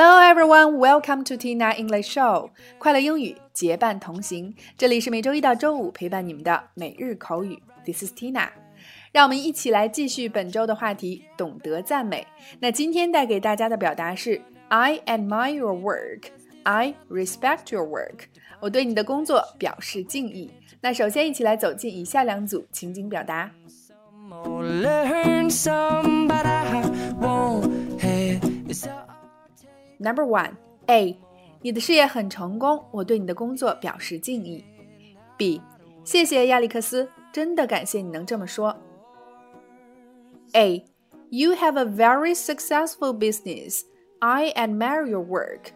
Hello everyone, welcome to Tina English Show。快乐英语结伴同行，这里是每周一到周五陪伴你们的每日口语。This is Tina。让我们一起来继续本周的话题，懂得赞美。那今天带给大家的表达是 I admire your work, I respect your work。我对你的工作表示敬意。那首先一起来走进以下两组情景表达。Number one, A，你的事业很成功，我对你的工作表示敬意。B，谢谢亚历克斯，真的感谢你能这么说。A, you have a very successful business. I admire your work.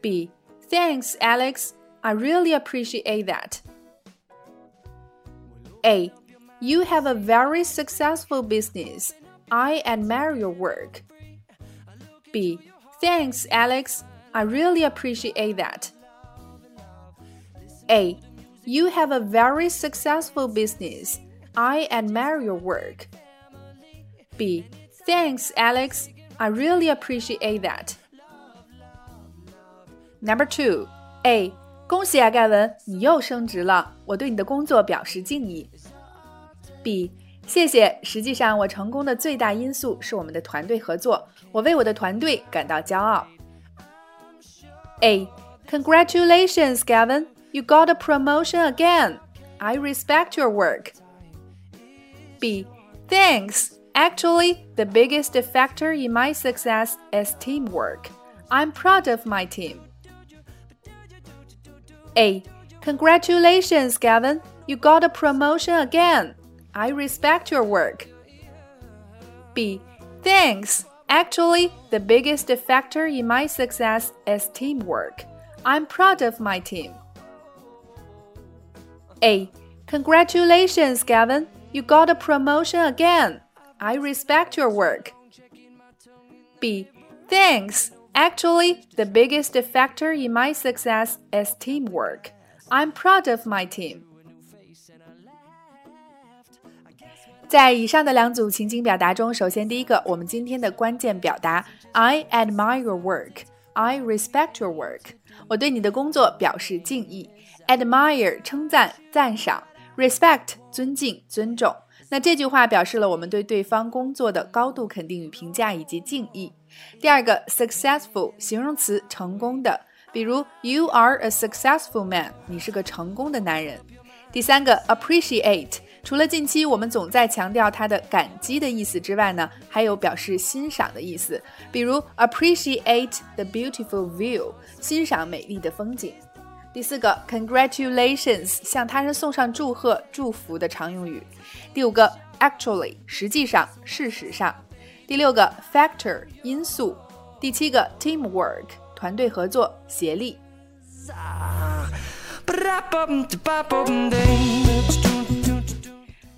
B, thanks, Alex. I really appreciate that. A, you have a very successful business. I admire your work. B, Thanks, Alex. I really appreciate that. A. You have a very successful business. I admire your work. B. Thanks, Alex. I really appreciate that. Number two. A. 恭喜啊，盖文，你又升职了，我对你的工作表示敬意。B. 谢谢。实际上，我成功的最大因素是我们的团队合作。我为我的团队感到骄傲。A. Congratulations, Gavin. You got a promotion again. I respect your work. B. Thanks. Actually, the biggest factor in my success is teamwork. I'm proud of my team. A. Congratulations, Gavin. You got a promotion again. I respect your work. B. Thanks. Actually, the biggest factor in my success is teamwork. I'm proud of my team. A. Congratulations, Gavin. You got a promotion again. I respect your work. B. Thanks. Actually, the biggest factor in my success is teamwork. I'm proud of my team. 在以上的两组情景表达中，首先第一个，我们今天的关键表达：I admire your work. I respect your work. 我对你的工作表示敬意。Admire 称赞、赞赏；respect 尊敬、尊重。那这句话表示了我们对对方工作的高度肯定与评价以及敬意。第二个，successful 形容词，成功的，比如 You are a successful man. 你是个成功的男人。第三个，appreciate。除了近期我们总在强调它的感激的意思之外呢，还有表示欣赏的意思，比如 appreciate the beautiful view，欣赏美丽的风景。第四个，congratulations，向他人送上祝贺、祝福的常用语。第五个，actually，实际上、事实上。第六个，factor，因素。第七个，teamwork，团队合作、协力。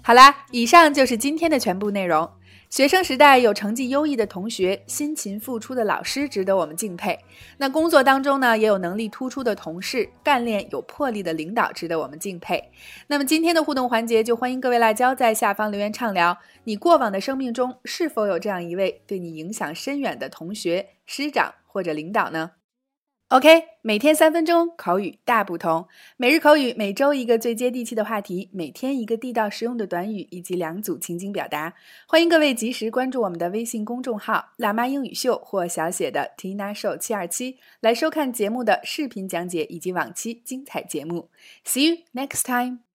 好啦，以上就是今天的全部内容。学生时代有成绩优异的同学，辛勤付出的老师值得我们敬佩。那工作当中呢，也有能力突出的同事，干练有魄力的领导值得我们敬佩。那么今天的互动环节，就欢迎各位辣椒在下方留言畅聊，你过往的生命中是否有这样一位对你影响深远的同学、师长或者领导呢？OK，每天三分钟口语大不同。每日口语，每周一个最接地气的话题，每天一个地道实用的短语以及两组情景表达。欢迎各位及时关注我们的微信公众号“辣妈英语秀”或小写的 Tina Show 七二七，来收看节目的视频讲解以及往期精彩节目。See you next time.